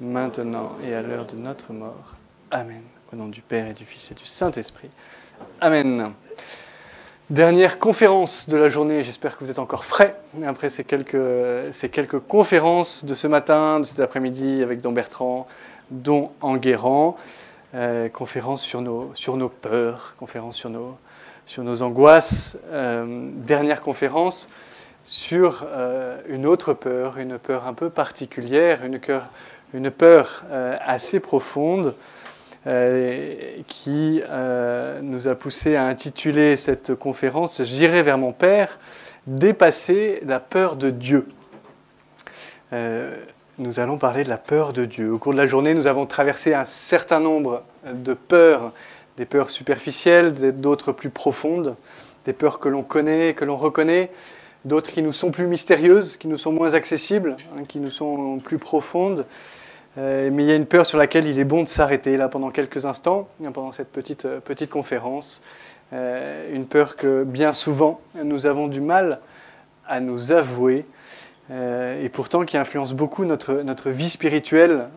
maintenant et à l'heure de notre mort. Amen. Au nom du Père et du Fils et du Saint-Esprit. Amen. Dernière conférence de la journée, j'espère que vous êtes encore frais après ces quelques, ces quelques conférences de ce matin, de cet après-midi avec Don Bertrand, Don Enguerrand. Euh, conférence sur nos, sur nos peurs, conférence sur nos, sur nos angoisses. Euh, dernière conférence sur euh, une autre peur, une peur un peu particulière, une, peur euh, assez profonde euh, qui nous a poussé à intituler cette conférence J'irai vers mon Père, dépasser la peur de Dieu. nous allons parler de la peur de Dieu. Au cours de la journée, nous avons traversé un certain nombre de peurs, des peurs superficielles, d'autres plus profondes, des peurs que l'on connaît, que l'on reconnaît, d'autres qui nous sont plus mystérieuses, qui nous sont moins accessibles, hein, qui nous sont plus profondes. Euh, mais il y a une peur sur laquelle il est bon de s'arrêter là pendant quelques instants, pendant cette petite, euh, petite conférence. Euh, une peur que bien souvent nous avons du mal à nous avouer et pourtant qui influence beaucoup notre, notre vie spirituelle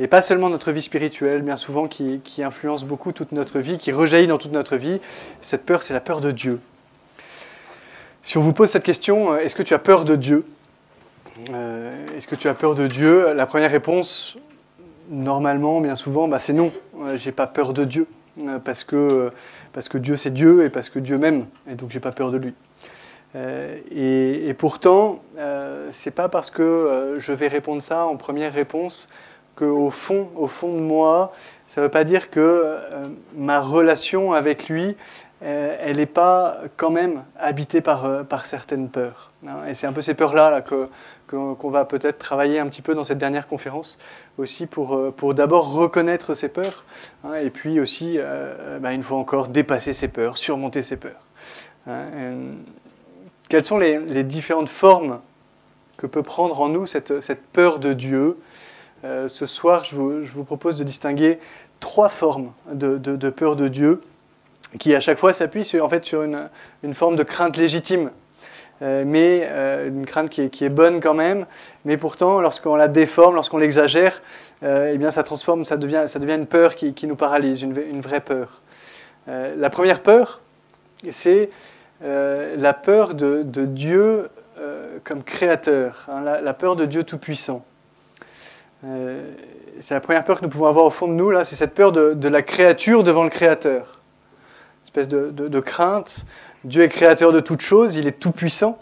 et pas seulement notre vie spirituelle, bien souvent qui influence beaucoup toute notre vie, qui rejaillit dans toute notre vie. Cette peur, c'est la peur de Dieu. Si on vous pose cette question, est-ce que tu as peur de Dieu? Euh, est-ce que tu as peur de Dieu? La première réponse, normalement, bien souvent, bah, c'est non. Euh, j'ai pas peur de Dieu euh, parce que, que Dieu c'est Dieu et parce que Dieu m'aime et donc j'ai pas peur de lui. et, et, pourtant, c'est pas parce que je vais répondre ça en première réponse qu'au fond, au fond de moi, ça ne veut pas dire que ma relation avec lui, elle n'est pas quand même habitée par, par certaines peurs. Hein. Et c'est un peu ces peurs-là là, que, qu'on va peut-être travailler un petit peu dans cette dernière conférence aussi pour, euh, pour d'abord reconnaître ses peurs hein, et puis aussi, euh, bah, une fois encore, dépasser ses peurs, surmonter ses peurs. Hein, quelles sont les, différentes formes que peut prendre en nous cette, cette peur de Dieu? Euh, Ce soir, je vous, propose de distinguer trois formes de, peur de Dieu qui à chaque fois s'appuient sur, en fait, sur une, forme de crainte légitime euh, mais euh, une crainte qui est, bonne quand même. Mais pourtant, lorsqu'on la déforme, lorsqu'on l'exagère, euh, eh bien, ça transforme, ça devient une peur qui, nous paralyse, une, vraie peur. la première peur, c'est la peur de, Dieu comme créateur, hein, la, peur de Dieu tout-puissant. c'est la première peur que nous pouvons avoir au fond de nous, là, c'est cette peur de, la créature devant le créateur. Une espèce de, de crainte Dieu est créateur de toutes choses, il est tout puissant,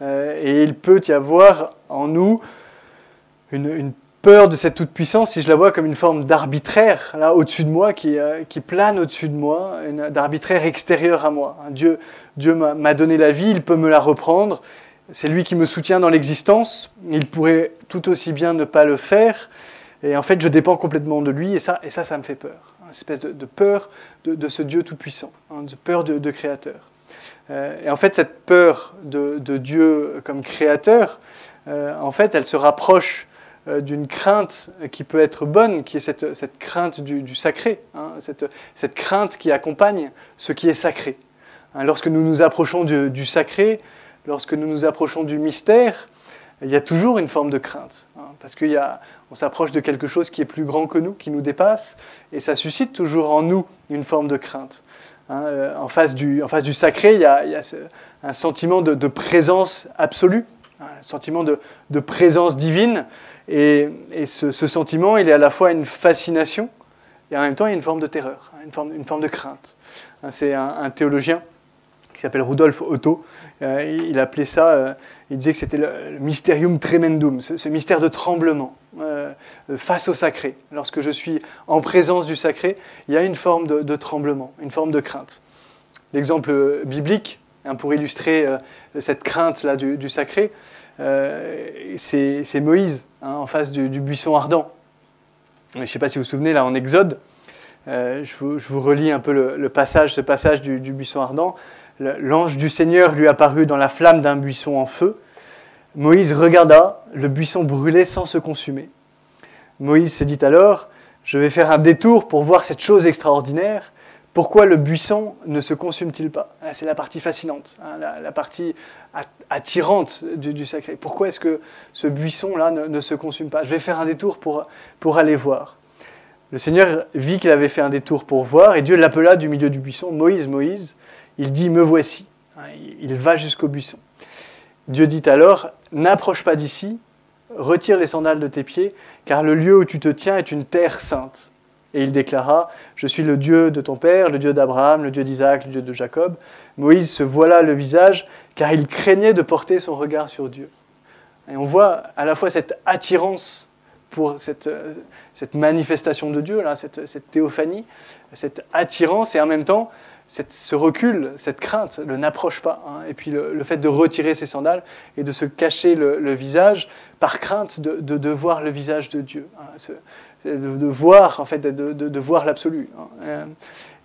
euh, et il peut y avoir en nous une, peur de cette toute puissance, si je la vois comme une forme d'arbitraire là au-dessus de moi, qui, euh, qui plane au-dessus de moi, d'arbitraire extérieur à moi. Dieu, Dieu m'a donné la vie, il peut me la reprendre. C'est lui qui me soutient dans l'existence. Il pourrait tout aussi bien ne pas le faire. Et en fait, je dépends complètement de lui, et ça, et ça, ça me fait peur. Une espèce de, peur de, ce Dieu tout-puissant, hein, de peur de créateur. Euh, et en fait, cette peur de, Dieu comme créateur, euh, en fait, elle se rapproche euh, d'une crainte qui peut être bonne, qui est cette, crainte du, sacré, hein, cette, crainte qui accompagne ce qui est sacré. Hein, lorsque nous nous approchons du, sacré, lorsque nous nous approchons du mystère, il y a toujours une forme de crainte, parce qu'on s'approche de quelque chose qui est plus grand que nous, qui nous dépasse, et ça suscite toujours en nous une forme de crainte. Hein, euh, en, face du, en face du sacré, il y a, un sentiment de, présence absolue, un sentiment de, présence divine. Et, ce, sentiment, il est à la fois une fascination et en même temps, il y a une forme de terreur, hein, une forme, une forme de crainte. Hein, c'est un, théologien qui s'appelle Rudolf Otto. Euh, il appelait ça, euh, il disait que c'était le, mysterium tremendum, ce mystère de tremblement. Euh, face au sacré. Lorsque je suis en présence du sacré, il y a une forme de, tremblement, une forme de crainte. L'exemple biblique, hein, pour illustrer cette crainte-là du, sacré, c'est Moïse hein, en face du, buisson ardent. Je ne sais pas si vous vous souvenez, là en Exode, je vous, relis un peu le, passage, ce passage du buisson ardent. L'ange du Seigneur lui apparut dans la flamme d'un buisson en feu. Moïse regarda, le buisson brûlait sans se consumer. Moïse se dit alors, je vais faire un détour pour voir cette chose extraordinaire, pourquoi le buisson ne se consume-t-il pas? C'est la partie fascinante, hein, la, partie attirante du, sacré. Pourquoi est-ce que ce buisson-là ne, se consume pas? Je vais faire un détour pour, pour aller voir. Le Seigneur vit qu'il avait fait un détour pour voir, et Dieu l'appela du milieu du buisson, Moïse, Moïse. Il dit, me voici. Il va jusqu'au buisson. Dieu dit alors, n'approche pas d'ici, retire les sandales de tes pieds, car le lieu où tu te tiens est une terre sainte. Et il déclara, Je suis le Dieu de ton père, le Dieu d'Abraham, le Dieu d'Isaac, le Dieu de Jacob. Moïse se voila le visage, car il craignait de porter son regard sur Dieu. Et on voit à la fois cette attirance pour cette, cette manifestation de Dieu, cette, cette, théophanie, cette attirance, et en même temps cette, ce recul, cette crainte, le n'approche pas. Hein. et puis le, fait de retirer ses sandales et de se cacher le, visage par crainte de, de, voir le visage de Dieu. Hein de, voir en fait, de, voir l'absolu. Hein. Euh,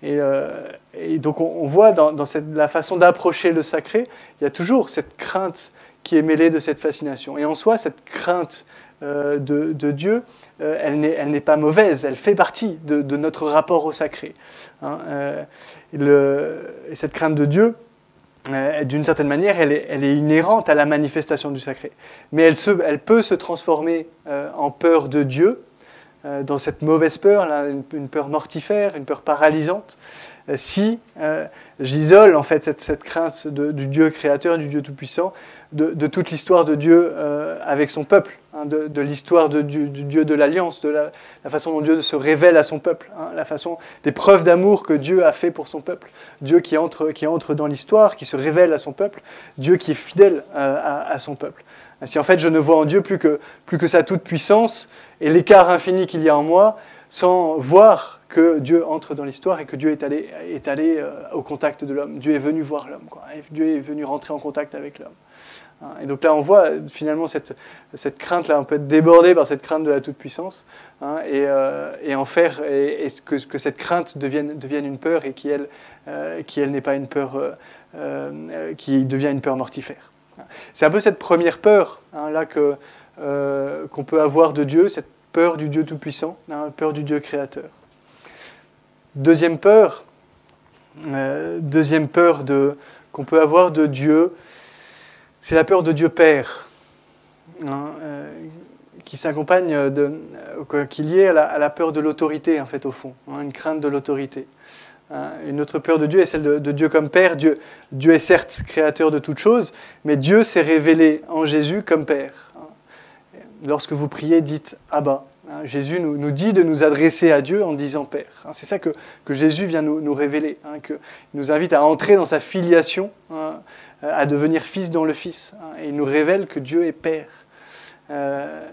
euh, et, donc on, voit dans, cette, la façon d'approcher le sacré, il y a toujours cette crainte qui est mêlée de cette fascination. Et en soi, cette crainte euh, de, Dieu, elle n'est pas mauvaise, elle fait partie de, notre rapport au sacré. Et cette crainte de Dieu, d'une certaine manière, elle est, inhérente à la manifestation du sacré. Mais elle, peut se transformer en peur de Dieu, euh, dans cette mauvaise peur, une, peur mortifère, une peur paralysante, euh, si euh, j'isole en fait cette, crainte du Dieu créateur, du Dieu tout-puissant, de, toute l'histoire de Dieu avec son peuple, hein, de, l'histoire du, Dieu de l'alliance, de la, façon dont Dieu se révèle à son peuple, hein, la façon des preuves d'amour que Dieu a fait pour son peuple, Dieu qui entre, qui entre dans l'histoire, qui se révèle à son peuple, Dieu qui est fidèle à, à son peuple. Si en fait je ne vois en Dieu plus que, plus que sa toute-puissance et l'écart infini qu'il y a en moi, sans voir que Dieu entre dans l'histoire et que Dieu est allé, est allé euh, au contact de l'homme. Dieu est venu voir l'homme, Dieu est venu rentrer en contact avec l'homme. Hein, et donc là, on voit finalement cette, cette crainte-là, on peut être débordé par cette crainte de la toute-puissance, hein, et, euh, et, en faire, et, que, que, cette crainte devienne, devienne une peur et qui, elle, euh, qui, n'est pas une peur, qui devient une peur mortifère. C'est un peu cette première peur hein, là que, euh, qu'on peut avoir de Dieu, cette peur du Dieu Tout-Puissant, hein, peur du Dieu Créateur. Deuxième peur, euh, deuxième peur de, qu'on peut avoir de Dieu, c'est la peur de Dieu Père, hein, euh, qui s'accompagne de, qui est liée à la, peur de l'autorité en fait au fond, une crainte de l'autorité. Hein, une autre peur de Dieu est celle de, Dieu comme Père. Dieu, Dieu est certes créateur de toutes choses, mais Dieu s'est révélé en Jésus comme Père. Hein. Lorsque vous priez, dites Abba. Hein. Jésus nous, dit de nous adresser à Dieu en disant Père. C'est ça que, que, Jésus vient nous, nous révéler, qu'il nous invite à entrer dans sa filiation, à devenir fils dans le Fils. Et il nous révèle que Dieu est Père. Euh,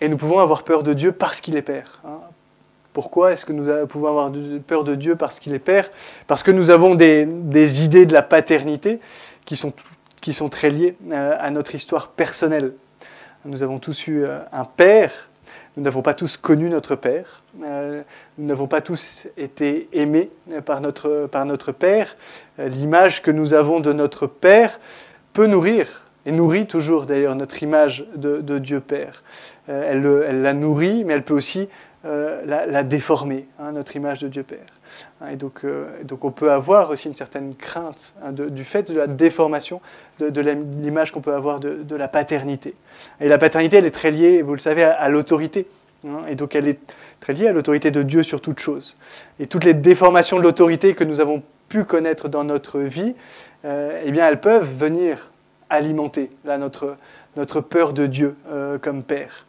et nous pouvons avoir peur de Dieu parce qu'il est Père. Pourquoi est-ce que nous pouvons avoir peur de Dieu parce qu'il est Père? Parce que nous avons des, idées de la paternité qui sont, qui sont très liées euh, à notre histoire personnelle. Nous avons tous eu euh, un Père, nous n'avons pas tous connu notre Père, euh, nous n'avons pas tous été aimés par notre, par notre Père. L'image que nous avons de notre Père peut nourrir, et nourrit toujours d'ailleurs notre image de, Dieu Père. Elle, elle, la nourrit, mais elle peut aussi euh, la, déformer, hein, notre image de Dieu Père. Hein, et donc, euh, donc on peut avoir aussi une certaine crainte hein, du fait de la déformation de, l'image qu'on peut avoir de, la paternité. Et la paternité, elle est très liée, vous le savez, à, l'autorité. et donc elle est très liée à l'autorité de Dieu sur toute chose. Et toutes les déformations de l'autorité que nous avons pu connaître dans notre vie, euh, eh bien elles peuvent venir alimenter là, notre, notre peur de Dieu comme Père.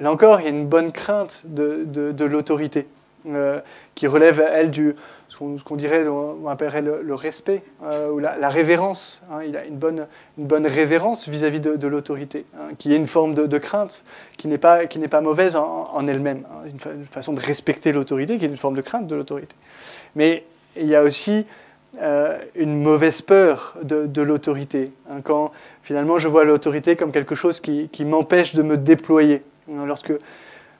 Là encore, il y a une bonne crainte de, l'autorité euh, qui relève, elle, du, ce qu'on dirait, on appellerait le, respect euh, ou la, révérence. Hein. Il a une bonne, une bonne révérence vis-à-vis de, l'autorité, hein, qui est une forme de, crainte qui n'est pas, qui pas mauvaise en, elle-même. Hein. Une, façon de respecter l'autorité qui est une forme de crainte de l'autorité. Mais il y a aussi euh, une mauvaise peur de, l'autorité. quand finalement je vois l'autorité comme quelque chose qui m'empêche de me déployer. Lorsque,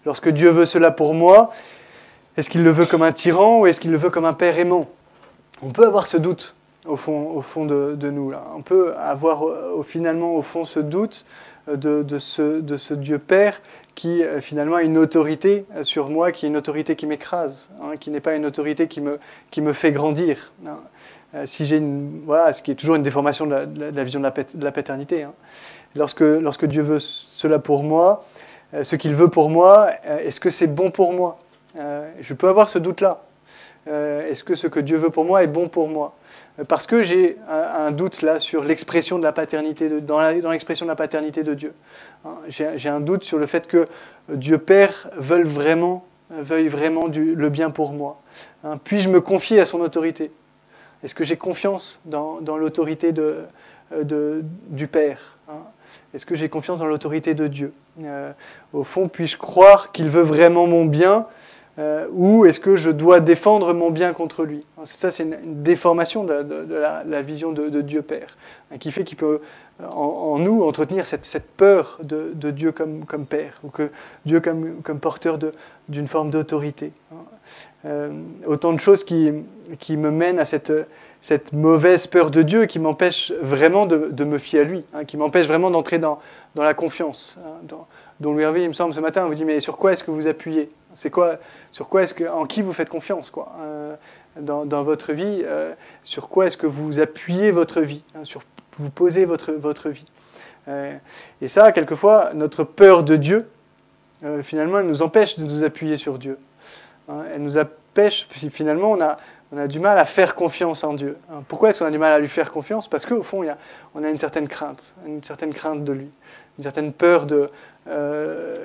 lorsque Dieu veut cela pour moi, est-ce qu'il le veut comme un tyran ou est-ce qu'il le veut comme un père aimant? On peut avoir ce doute au fond, au fond de, nous. Là. On peut avoir finalement au fond ce doute de, ce, de ce Dieu Père qui finalement a une autorité sur moi, qui est une autorité qui m'écrase, hein, qui n'est pas une autorité qui me, qui me fait grandir. Hein. si j'ai voilà, ce qui est toujours une déformation de la, vision de la, de la paternité. Hein. Lorsque, lorsque Dieu veut cela pour moi, ce qu'il veut pour moi, est-ce que c'est bon pour moi? Je peux avoir ce doute-là. Est-ce que ce que Dieu veut pour moi est bon pour moi? Parce que j'ai un, doute là sur l'expression de la paternité, de, dans l'expression de la paternité de Dieu. Hein, j'ai un doute sur le fait que Dieu Père veuille vraiment, veuille vraiment le bien pour moi. Hein, puis-je me confier à son autorité? Est-ce que j'ai confiance dans, dans l'autorité de, de, du Père hein? Est-ce que j'ai confiance dans l'autorité de Dieu? Euh, Au fond, puis-je croire qu'il veut vraiment mon bien euh, ou est-ce que je dois défendre mon bien contre lui? Ça, c'est une, déformation de, la, vision de, Dieu Père, hein, qui fait qu'il peut en, nous entretenir cette, peur de, Dieu comme, Père, ou que Dieu comme, porteur d'une forme d'autorité. Hein. Euh, autant de choses qui me mènent à cette, cette mauvaise peur de Dieu qui m'empêche vraiment de, me fier à lui, hein, qui m'empêche vraiment d'entrer dans, la confiance. Dans, dont Louis Hervé, il me semble, ce matin, vous dit mais sur quoi est-ce que vous appuyez? C'est quoi Sur quoi est-ce que, en qui vous faites confiance quoi euh, dans, votre vie euh, Sur quoi est-ce que vous appuyez votre vie hein, Sur vous posez votre votre vie? Euh, Et ça, quelquefois, notre peur de Dieu, finalement, elle nous empêche de nous appuyer sur Dieu. Hein, elle nous empêche, finalement, on a on a du mal à faire confiance en Dieu. Hein, pourquoi est-ce qu'on a du mal à lui faire confiance? Parce qu'au fond, il y a, on a une certaine crainte, une certaine crainte de lui, une certaine peur de, euh,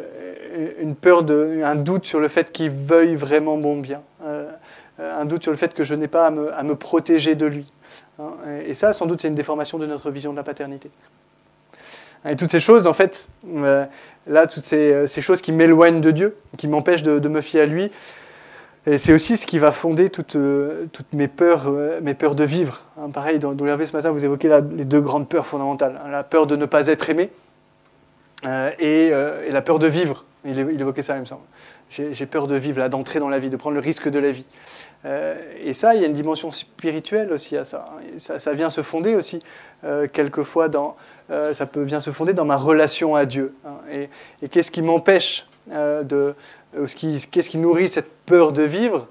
une peur de, un doute sur le fait qu'il veuille vraiment mon bien, euh, un doute sur le fait que je n'ai pas à me, à me, protéger de lui. Hein. et ça, sans doute, c'est une déformation de notre vision de la paternité. Et toutes ces choses, en fait, euh, là, toutes ces, choses qui m'éloignent de Dieu, qui m'empêchent de, me fier à lui, et c'est aussi ce qui va fonder toutes, toutes mes, peurs, mes peurs de vivre. Hein, pareil, dans, dans l'Hervé ce matin, vous évoquez les deux grandes peurs fondamentales. Hein, la peur de ne pas être aimé, euh, euh, et, la peur de vivre. Il, évoquait ça, il me semble. J'ai peur de vivre, là, d'entrer dans la vie, de prendre le risque de la vie. Euh, et ça, il y a une dimension spirituelle aussi à ça. Ça, vient se fonder aussi, quelquefois, dans, ça peut bien se fonder dans ma relation à Dieu. Hein. Et qu'est-ce qui m'empêche de. Qu'est-ce qui nourrit cette peur de vivre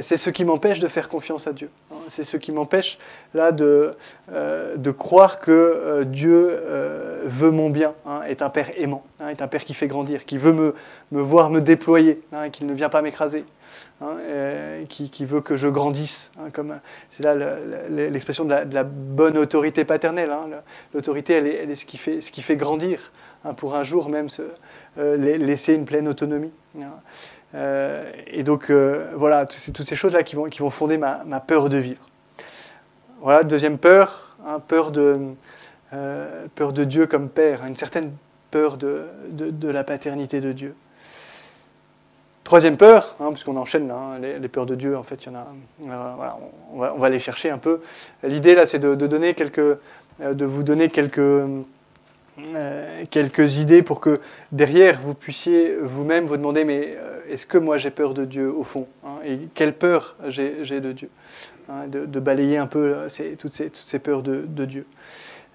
C'est ce qui m'empêche de faire confiance à Dieu. Hein. C'est ce qui m'empêche là de, euh, de croire que euh, Dieu euh, veut mon bien, hein, est un Père aimant, hein, est un Père qui fait grandir, qui veut me, me voir me déployer, qu'il ne vient pas m'écraser, qui, qui, veut que je grandisse. comme c'est là l'expression de, la bonne autorité paternelle. L'autorité, elle, elle est, ce, qui fait, ce qui fait grandir, pour un jour même se, laisser une pleine autonomie. Euh, et donc, euh, voilà, toutes ces, choses-là qui vont, qui vont fonder ma, peur de vivre. Voilà, deuxième peur, hein, peur, de, euh, peur de Dieu comme Père, une certaine peur de, de, la paternité de Dieu. Troisième peur, hein, puisqu'on enchaîne là, hein, les, peurs de Dieu, en fait, il y en a. on, va, on, va, les chercher un peu. L'idée là, c'est de, donner quelques, de vous donner quelques euh, quelques idées pour que derrière vous puissiez vous-même vous demander mais euh, est-ce que moi j'ai peur de Dieu au fond hein, Et quelle peur j'ai de Dieu hein, de, balayer un peu euh, toutes, ces, toutes, ces, peurs de, Dieu.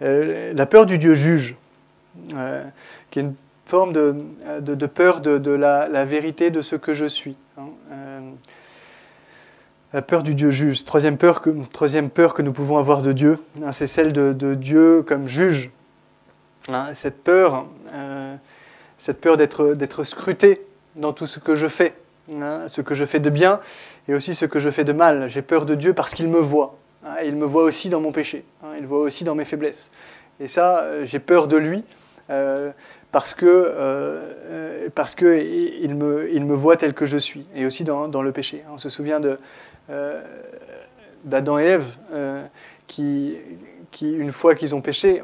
la peur du Dieu juge, qui est une forme de, de peur de, la, vérité de ce que je suis. Hein, la peur du Dieu juge. Troisième peur troisième peur que nous pouvons avoir de Dieu, c'est celle de, Dieu comme juge. Hein, cette peur, euh, cette peur d'être scruté dans tout ce que je fais, hein, ce que je fais de bien et aussi ce que je fais de mal. J'ai peur de Dieu parce qu'il me voit. Hein, il me voit aussi dans mon péché. il voit aussi dans mes faiblesses. Et ça, euh, j'ai peur de lui euh, parce que, parce que il, me, il me voit tel que je suis et aussi dans, dans le péché. On se souvient d'Adam et Ève qui, qui, une fois qu'ils ont péché,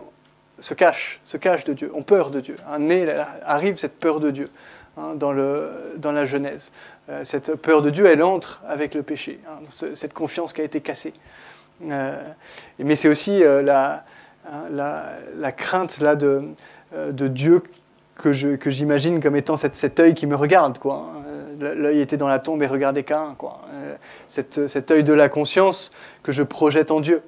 se cachent, se cachent de Dieu, ont peur de Dieu. Nez arrive cette peur de Dieu hein, dans, le, dans la Genèse. Euh, cette peur de Dieu, elle entre avec le péché, hein, cette confiance qui a été cassée. Euh, mais c'est aussi euh, la, hein, la, la, crainte là, de, de Dieu que j'imagine que comme étant cet, cet, œil qui me regarde. Quoi. L'œil était dans la tombe et regardait qu'un. Cet, cet œil de la conscience que je projette en Dieu.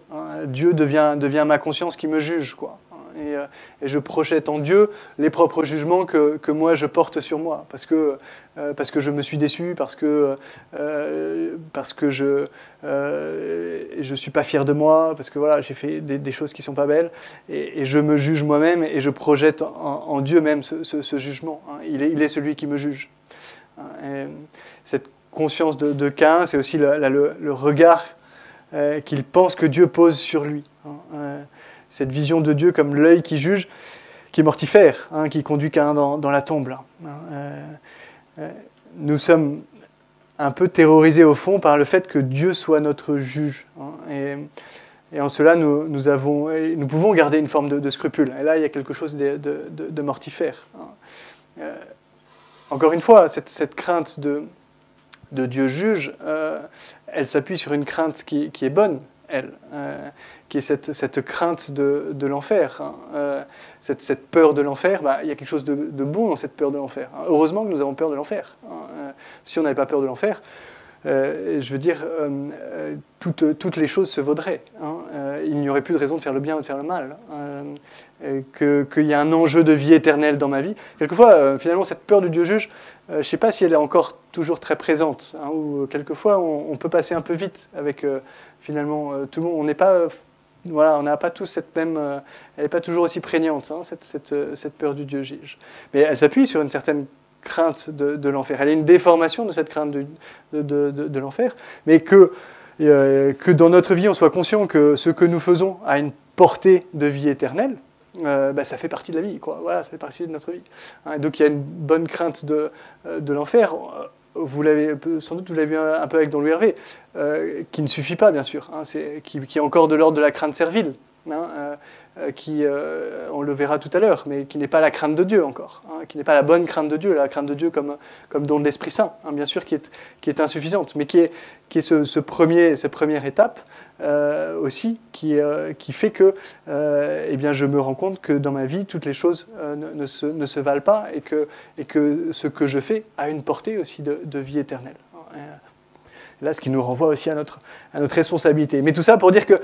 Dieu devient, devient ma conscience qui me juge. Quoi. Et, et, je projette en Dieu les propres jugements que, que moi je porte sur moi, parce que, parce que je me suis déçu, parce que, parce que je ne suis pas fier de moi, parce que voilà, j'ai fait des, choses qui sont pas belles, et, je me juge moi-même et je projette en, Dieu même ce, jugement. Hein. Il, est, celui qui me juge. Et cette conscience de, de Cain, c'est aussi le, regard euh, qu'il pense que Dieu pose sur lui. Hein. Euh, cette vision de Dieu comme l'œil qui juge, qui est mortifère, hein, qui conduit Cain dans, la tombe. Hein. Euh, nous sommes un peu terrorisés au fond par le fait que Dieu soit notre juge. Et, et, en cela, nous, avons, nous pouvons garder une forme de, scrupule. Et là, il y a quelque chose de, mortifère. encore une fois, cette, crainte de, Dieu juge, euh, elle s'appuie sur une crainte qui, est bonne, elle, euh, qui est cette, crainte de, l'enfer. Hein. Euh, cette, peur de l'enfer, bah, il y a quelque chose de, bon dans cette peur de l'enfer. Hein. Heureusement que nous avons peur de l'enfer. Hein. si on n'avait pas peur de l'enfer, je veux dire, toutes, toutes, les choses se vaudraient. il n'y aurait plus de raison de faire le bien ou de faire le mal. Qu'il y a un enjeu de vie éternelle dans ma vie. Quelquefois, finalement, cette peur du Dieu juge, euh, je ne sais pas si elle est encore toujours très présente, hein, ou euh, quelquefois on, peut passer un peu vite avec euh, finalement tout le monde. On n'est pas, voilà, on n'a pas tous cette même, elle n'est pas toujours aussi prégnante hein, cette, cette, cette, peur du Dieu juge. Mais elle s'appuie sur une certaine crainte de, l'enfer. Elle est une déformation de cette crainte de, de, l'enfer, mais que que dans notre vie on soit conscient que ce que nous faisons a une portée de vie éternelle, euh, bah, ça fait partie de la vie, quoi. Voilà, ça fait partie de notre vie. Hein, donc il y a une bonne crainte de, euh, de l'enfer. Euh, vous l'avez sans doute vous l'avez vu un peu avec Don Louis Hervé, qui ne suffit pas bien sûr, hein, qui, qui, est encore de l'ordre de la crainte servile. Hein, euh, qui, euh, on le verra tout à l'heure, mais qui n'est pas la crainte de Dieu encore, hein, qui n'est pas la bonne crainte de Dieu, la crainte de Dieu comme, comme don de l'Esprit Saint, hein, bien sûr, qui est, qui est insuffisante, mais qui est, qui est ce, premier, cette première étape euh, aussi, qui, qui fait que eh bien, je me rends compte que dans ma vie, toutes les choses ne, se, ne, se, valent pas et que, et que ce que je fais a une portée aussi de, de vie éternelle. Là, ce qui nous renvoie aussi à notre, à notre responsabilité. Mais tout ça pour dire que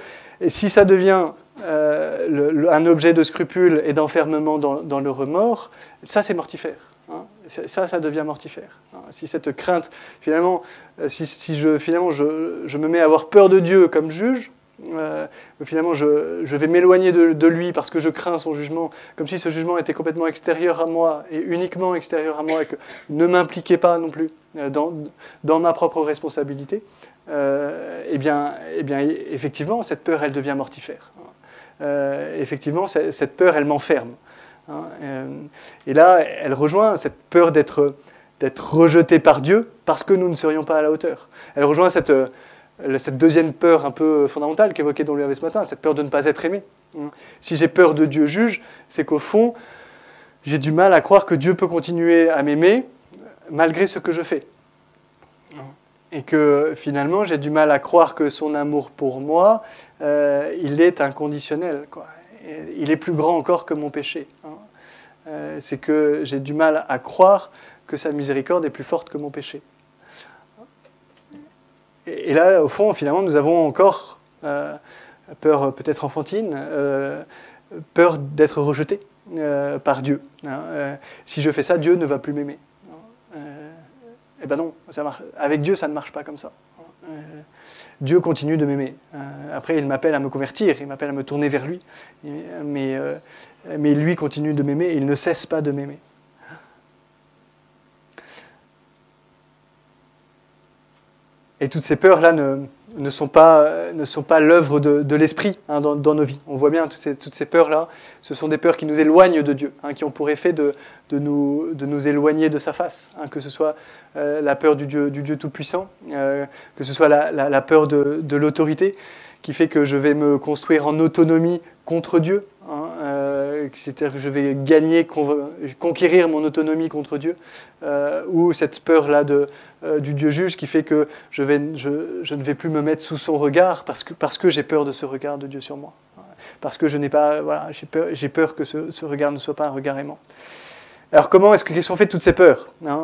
si ça devient euh, un objet de scrupule et d'enfermement dans, le remords, ça c'est mortifère. Hein. Ça, ça devient mortifère. Hein. Si cette crainte, finalement, euh, si, je, finalement je, me mets à avoir peur de Dieu comme juge, euh, finalement je, vais m'éloigner de, lui parce que je crains son jugement, comme si ce jugement était complètement extérieur à moi et uniquement extérieur à moi et que ne m'impliquait pas non plus dans, ma propre responsabilité. eh, bien, eh bien, effectivement, cette peur, elle devient mortifère. Euh, effectivement, cette peur, elle m'enferme. Hein, euh, et là, elle rejoint cette peur d'être d'être rejeté par Dieu parce que nous ne serions pas à la hauteur. Elle rejoint cette, euh, deuxième peur un peu fondamentale qu'évoquait Don Louis ce matin, cette peur de ne pas être aimé. Hein. Si j'ai peur de Dieu juge, c'est qu'au fond, j'ai du mal à croire que Dieu peut continuer à m'aimer malgré ce que je fais et que finalement j'ai du mal à croire que son amour pour moi, euh, il est inconditionnel. Quoi. Il est plus grand encore que mon péché. Hein. Euh, c'est que j'ai du mal à croire que sa miséricorde est plus forte que mon péché. Et, là, au fond, finalement, nous avons encore euh, peur peut-être enfantine, peur d'être rejeté par Dieu. Hein. si je fais ça, Dieu ne va plus m'aimer. Eh ben non, ça marche. avec Dieu, ça ne marche pas comme ça. Dieu continue de m'aimer. Euh, après, il m'appelle à me convertir, il m'appelle à me tourner vers lui. Mais, euh, mais lui continue de m'aimer, il ne cesse pas de m'aimer. Et toutes ces peurs-là ne, ne sont pas, l'œuvre de, l'esprit hein, dans, nos vies. On voit bien toutes ces, peurs-là, ce sont des peurs qui nous éloignent de Dieu, hein, qui ont pour effet de, nous, éloigner de sa face, que ce soit la peur du Dieu, Tout-Puissant, que ce soit la, peur de, l'autorité, qui fait que je vais me construire en autonomie contre Dieu, c'est-à-dire que je vais gagner, conquérir mon autonomie contre Dieu, ou cette peur-là euh, du Dieu juge qui fait que je, ne vais plus me mettre sous son regard parce que, parce que j'ai peur de ce regard de Dieu sur moi. Parce que je n'ai pas, voilà, j'ai peur, peur que ce, regard ne soit pas un regard aimant. Alors comment est-ce que qu'est-ce qu'on fait de toutes ces peurs hein?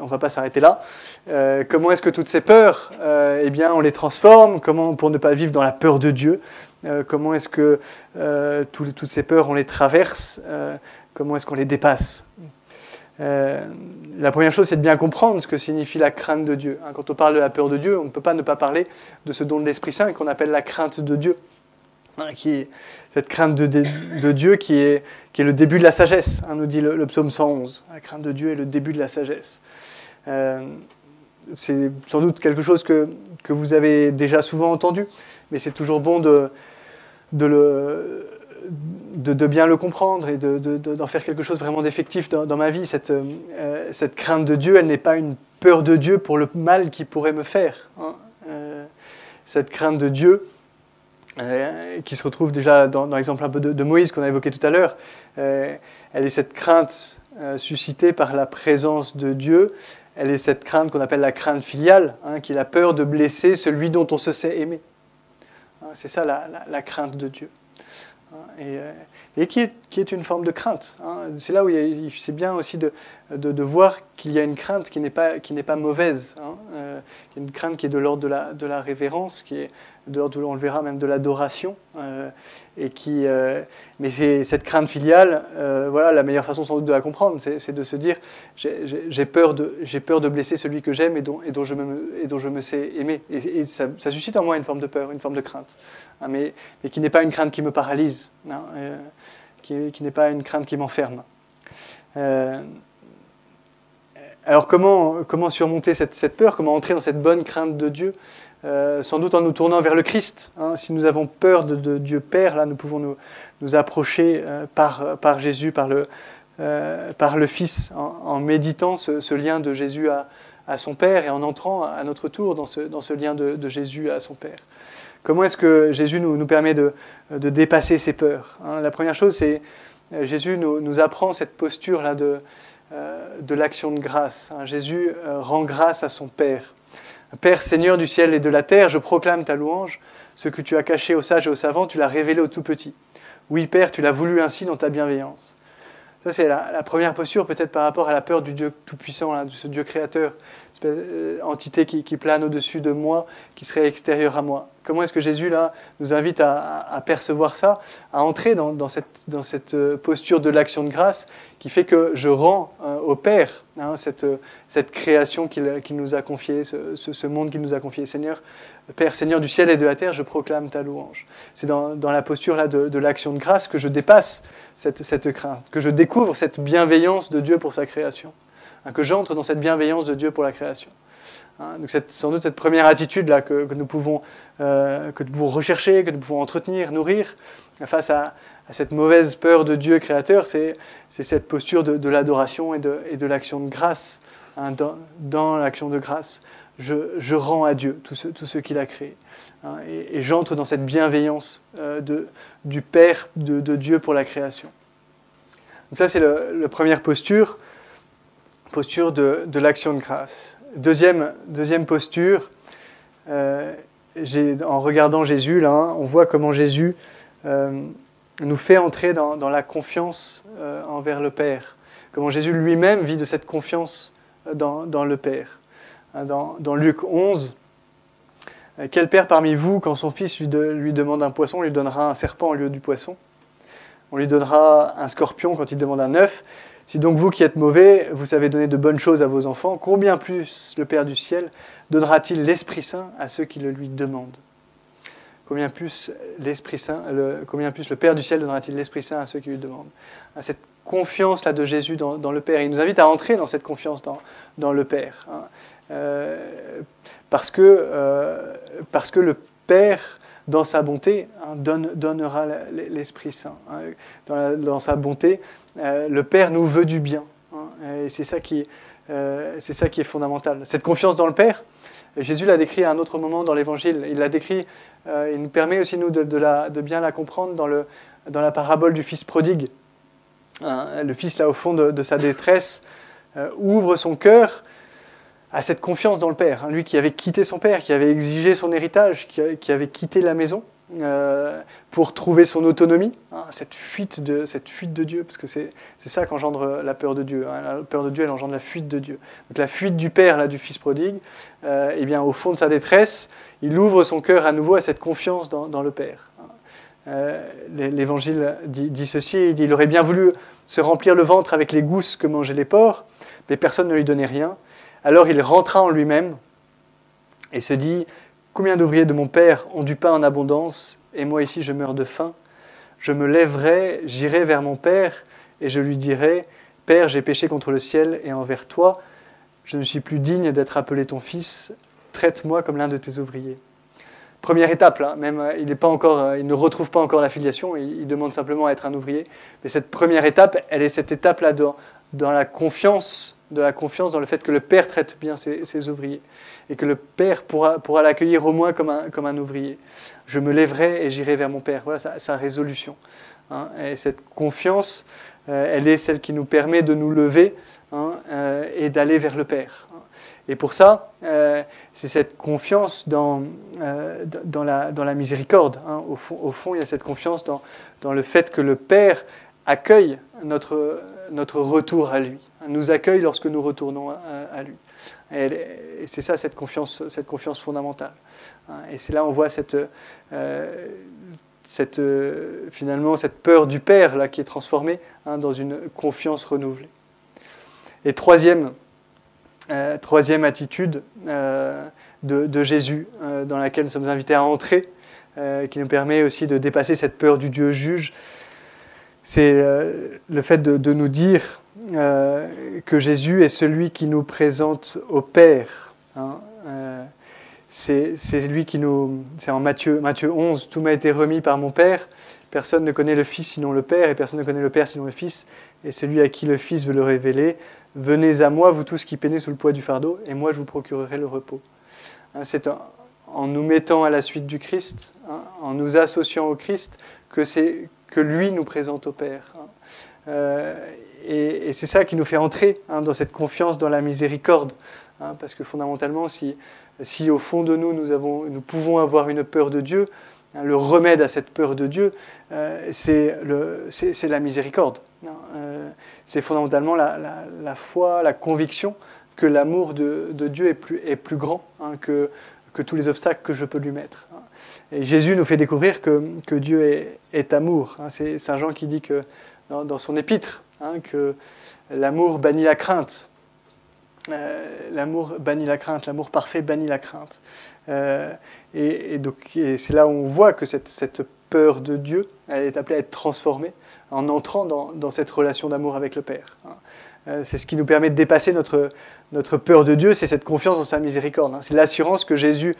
On ne va pas s'arrêter là. Euh, comment est-ce que toutes ces peurs, euh, eh bien, on les transforme? Comment pour ne pas vivre dans la peur de Dieu comment est-ce que toutes ces peurs, on les traverse Comment est-ce qu'on les dépasse? La première chose, c'est de bien comprendre ce que signifie la crainte de Dieu. Hein, quand on parle de la peur de Dieu, on ne peut pas ne pas parler de ce don de l'Esprit Saint qu'on appelle la crainte de Dieu. Hein, qui cette crainte de, Dieu qui est, le début de la sagesse, hein, nous dit le, psaume 111. La crainte de Dieu est le début de la sagesse. Euh, c'est sans doute quelque chose que, vous avez déjà souvent entendu, mais c'est toujours bon de, de, le, de, bien le comprendre et d'en faire quelque chose vraiment d'effectif dans, ma vie. Cette, euh, cette, crainte de Dieu, elle n'est pas une peur de Dieu pour le mal qu'il pourrait me faire. Hein. Euh, cette crainte de Dieu, euh, qui se retrouve déjà dans, l'exemple un peu de, Moïse qu'on a évoqué tout à l'heure, elle est cette crainte suscitée par la présence de Dieu, elle est cette crainte qu'on appelle la crainte filiale, hein, qui est la peur de blesser celui dont on se sait aimer. Hein, c'est ça la, crainte de Dieu. Hein, et, qui, est, une forme de crainte. C'est là où c'est bien aussi de, de, voir qu'il y a une crainte qui n'est pas, pas mauvaise, une crainte qui est de l'ordre de la, de la révérence, qui est on le verra même de l'adoration. Euh, euh, mais cette crainte filiale, euh, voilà, la meilleure façon sans doute de la comprendre, c'est de se dire j'ai peur de, peur de blesser celui que j'aime et dont, et, dont je me, et dont je me sais aimer. Et, ça, suscite en moi une forme de peur, une forme de crainte, hein, mais, mais, qui n'est pas une crainte qui me paralyse, hein, qui, qui n'est pas une crainte qui m'enferme. Alors comment, comment surmonter cette, cette, peur Comment entrer dans cette bonne crainte de Dieu? Euh, sans doute en nous tournant vers le Christ. Hein. Si nous avons peur de, Dieu Père, là, nous pouvons nous, nous approcher euh, par, par, Jésus, par le, euh, par le Fils, en, méditant ce, lien de Jésus à, à, son Père et en entrant à notre tour dans ce, dans ce lien de, Jésus à son Père. Comment est-ce que Jésus nous, nous permet de, de, dépasser ces peurs hein? La première chose, c'est Jésus nous, nous, apprend cette posture-là de, de l'action de grâce. Hein. Jésus rend grâce à son Père. Père Seigneur du ciel et de la terre, je proclame ta louange. Ce que tu as caché aux sages et aux savants, tu l'as révélé aux tout petits. Oui, Père, tu l'as voulu ainsi dans ta bienveillance. Ça, c'est la, première posture, peut-être par rapport à la peur du Dieu Tout-Puissant, de ce Dieu créateur, cette euh, entité qui, plane au-dessus de moi, qui serait extérieure à moi. Comment est-ce que Jésus, là, nous invite à, percevoir ça, à entrer dans, cette, euh, posture de l'action de grâce qui fait que je rends euh, au Père hein, cette, création qu'il nous a confiée, ce monde qu'il nous a confié. Seigneur, Père Seigneur du ciel et de la terre, je proclame ta louange. C'est dans, la posture là de, l'action de grâce que je dépasse cette, crainte, que je découvre cette bienveillance de Dieu pour sa création, hein, que j'entre dans cette bienveillance de Dieu pour la création. Hein, donc c'est sans doute cette première attitude là que, nous pouvons, euh, que nous pouvons rechercher, que nous pouvons entretenir, nourrir face à, cette mauvaise peur de Dieu créateur, c'est cette posture de, l'adoration et de, l'action de grâce, hein, dans l'action de grâce je, rends à Dieu tout ce, qu'il a créé. Hein, et, j'entre dans cette bienveillance euh, de, du Père de, Dieu pour la création. Donc ça, c'est la première posture, posture de, l'action de grâce. Deuxième, deuxième posture, euh, en regardant Jésus, là, hein, on voit comment Jésus euh, nous fait entrer dans, la confiance envers le Père. Comment Jésus lui-même vit de cette confiance dans le Père. Hein, dans, Luc 11. Euh, quel père parmi vous, quand son fils lui, demande un poisson, lui donnera un serpent au lieu du poisson? On lui donnera un scorpion quand il demande un œuf. Si donc vous qui êtes mauvais, vous savez donner de bonnes choses à vos enfants, combien plus le Père du ciel donnera-t-il l'Esprit Saint à ceux qui le lui demandent? Combien plus l'Esprit Saint, le, combien plus le Père du ciel donnera-t-il l'Esprit Saint à ceux qui lui demandent? Hein, Cette confiance là de Jésus dans, le Père, il nous invite à entrer dans cette confiance dans, dans le Père. Hein. Euh, parce, que, euh, parce que le Père, dans sa bonté, hein, donne, donnera l'Esprit Saint. Hein. Dans, sa bonté, euh, le Père nous veut du bien. Hein. et c'est ça, qui, c'est ça qui est fondamental. Cette confiance dans le Père, Jésus l'a décrit à un autre moment dans l'Évangile. Il l'a décrit, il nous permet aussi, nous, de, bien la comprendre dans, le, dans la parabole du Fils prodigue. le Fils, là, au fond de, de sa détresse, ouvre son cœur à cette confiance dans le Père. Hein. lui qui avait quitté son Père, qui avait exigé son héritage, qui, avait quitté la maison euh, pour trouver son autonomie, hein, cette, fuite de, cette fuite de Dieu, parce que c'est ça qu'engendre la peur de Dieu. Hein. la peur de Dieu, elle engendre la fuite de Dieu. Donc la fuite du Père, là, du Fils prodigue, euh, eh bien, au fond de sa détresse, il ouvre son cœur à nouveau à cette confiance dans, le Père. L'Évangile dit, ceci, il aurait bien voulu se remplir le ventre avec les gousses que mangeaient les porcs, mais personne ne lui donnait rien. Alors il rentra en lui-même et se dit, combien d'ouvriers de mon Père ont du pain en abondance, et moi ici je meurs de faim Je me lèverai, j'irai vers mon Père, et je lui dirai, Père, j'ai péché contre le ciel et envers toi, je ne suis plus digne d'être appelé ton fils, traite-moi comme l'un de tes ouvriers. Première étape, même euh, il, euh, il ne retrouve pas encore la filiation, il, demande simplement à être un ouvrier. Mais cette première étape, elle est cette étape-là dans, la confiance, de la confiance dans le fait que le Père traite bien ses, ouvriers et que le Père pourra, pourra l'accueillir au moins comme un, comme un ouvrier. Je me lèverai et j'irai vers mon Père. Voilà sa, résolution. Hein. Et cette confiance, euh, elle est celle qui nous permet de nous lever hein, euh, et d'aller vers le Père. Et pour ça, euh, c'est cette confiance dans, dans, la, dans, la, miséricorde. Hein. Au, fond, au, fond, il y a cette confiance dans, dans, le fait que le Père accueille notre, notre retour à lui, nous accueille lorsque nous retournons à, lui. Et, c'est ça, cette confiance, cette confiance fondamentale. Et c'est là on voit cette, cette, euh, finalement cette peur du Père là, qui est transformée hein, dans une confiance renouvelée. Et troisième, euh, troisième attitude euh, de, Jésus dans laquelle nous sommes invités à entrer, qui nous permet aussi de dépasser cette peur du Dieu juge, c'est le fait de, nous dire que Jésus est celui qui nous présente au Père. Hein, c'est lui qui nous. C'est en Matthieu, Matthieu 11, tout m'a été remis par mon Père. Personne ne connaît le Fils sinon le Père, et personne ne connaît le Père sinon le Fils, et celui à qui le Fils veut le révéler. Venez à moi, vous tous qui peinez sous le poids du fardeau, et moi je vous procurerai le repos. Hein, c'est en nous mettant à la suite du Christ, hein, en nous associant au Christ, que c'est que lui nous présente au Père. Hein. Euh, et, c'est ça qui nous fait entrer dans cette confiance dans la miséricorde. parce que fondamentalement, si, si au fond de nous, nous, avons, nous pouvons avoir une peur de Dieu, hein, le remède à cette peur de Dieu, euh, c'est la miséricorde. Hein, euh, c'est fondamentalement la, la, foi, la conviction que l'amour de, de, Dieu est plus, est plus grand hein, que, que, tous les obstacles que je peux lui mettre. Jésus nous fait découvrir que, que Dieu est, amour. C'est Saint Jean qui dit que dans, son épître que l'amour bannit la crainte. Euh, l'amour bannit la crainte, l'amour parfait bannit la crainte. Euh, et, donc c'est là où on voit que cette, cette, peur de Dieu, elle est appelée à être transformée en entrant dans, cette relation d'amour avec le Père. Hein. Euh, c'est ce qui nous permet de dépasser notre, notre peur de Dieu, c'est cette confiance en sa miséricorde. Hein. C'est l'assurance que Jésus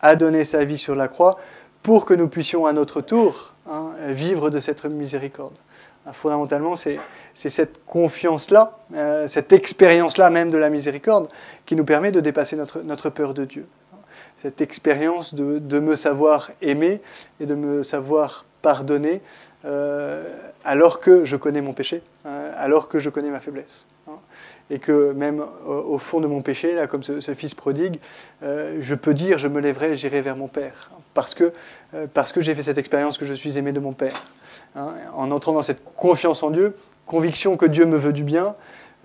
a donné sa vie sur la croix pour que nous puissions à notre tour hein, vivre de cette miséricorde. Fondamentalement, c'est cette confiance-là, euh, cette expérience-là même de la miséricorde qui nous permet de dépasser notre, notre peur de Dieu. Cette expérience de, de, me savoir aimer et de me savoir pardonner euh, alors que je connais mon péché, hein, alors que je connais ma faiblesse. Hein. Et que même au, fond de mon péché, là, comme ce, fils prodigue, euh, je peux dire, je me lèverai et j'irai vers mon Père, parce que, parce que j'ai fait cette expérience que je suis aimé de mon Père. Hein, en entrant dans cette confiance en Dieu, conviction que Dieu me veut du bien,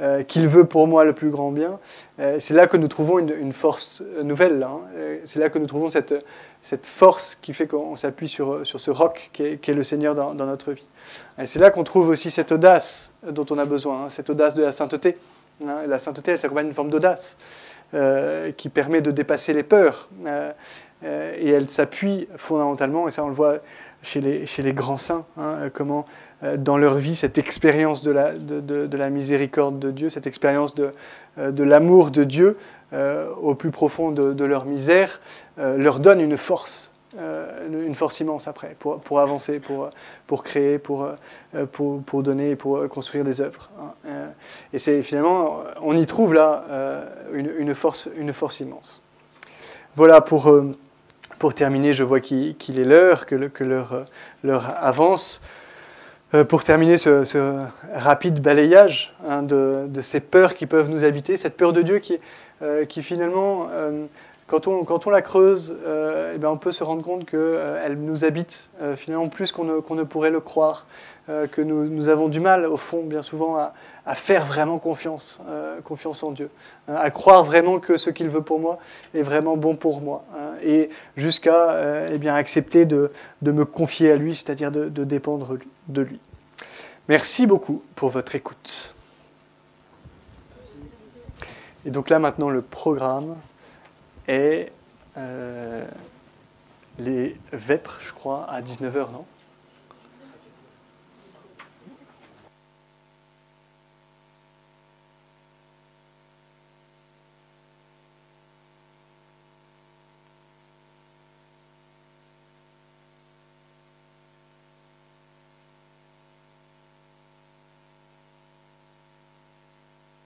euh, qu'il veut pour moi le plus grand bien. Euh, c'est là que nous trouvons une, force nouvelle. Hein. Euh, c'est là que nous trouvons cette, cette force qui fait qu'on s'appuie sur, sur ce roc qui est, le Seigneur dans, notre vie. Et c'est là qu'on trouve aussi cette audace dont on a besoin, hein, cette audace de la sainteté. La sainteté, elle s'accompagne d'une forme d'audace qui permet de dépasser les peurs. et elle s'appuie fondamentalement, et ça on le voit chez les, grands saints, hein, euh, comment euh, dans leur vie cette expérience de la, de, de, la, miséricorde de Dieu, cette expérience euh, de l'amour de Dieu au plus profond de, leur misère, leur donne une force, une force immense après, pour, pour avancer, pour, pour créer, pour, pour, pour, donner, pour construire des œuvres. Hein. Et c'est finalement, on y trouve là une, force, une force immense. Voilà pour pour terminer, je vois qu'il est l'heure, que, l'heure avance. Euh, pour terminer ce, rapide balayage hein, de, ces peurs qui peuvent nous habiter, cette peur de Dieu qui, euh, qui finalement, euh, quand, on, la creuse, eh bien on peut se rendre compte qu'elle nous habite finalement plus qu'on ne, ne, pourrait le croire, que nous, nous, avons du mal, au fond, bien souvent, à, à faire vraiment confiance, euh, confiance en Dieu, à croire vraiment que ce qu'il veut pour moi est vraiment bon pour moi, hein, et jusqu'à euh, eh accepter de, me confier à lui, c'est-à-dire de, de, dépendre de lui. Merci beaucoup pour votre écoute. Et donc là maintenant le programme est euh, les vêpres, je crois, à 19h, non?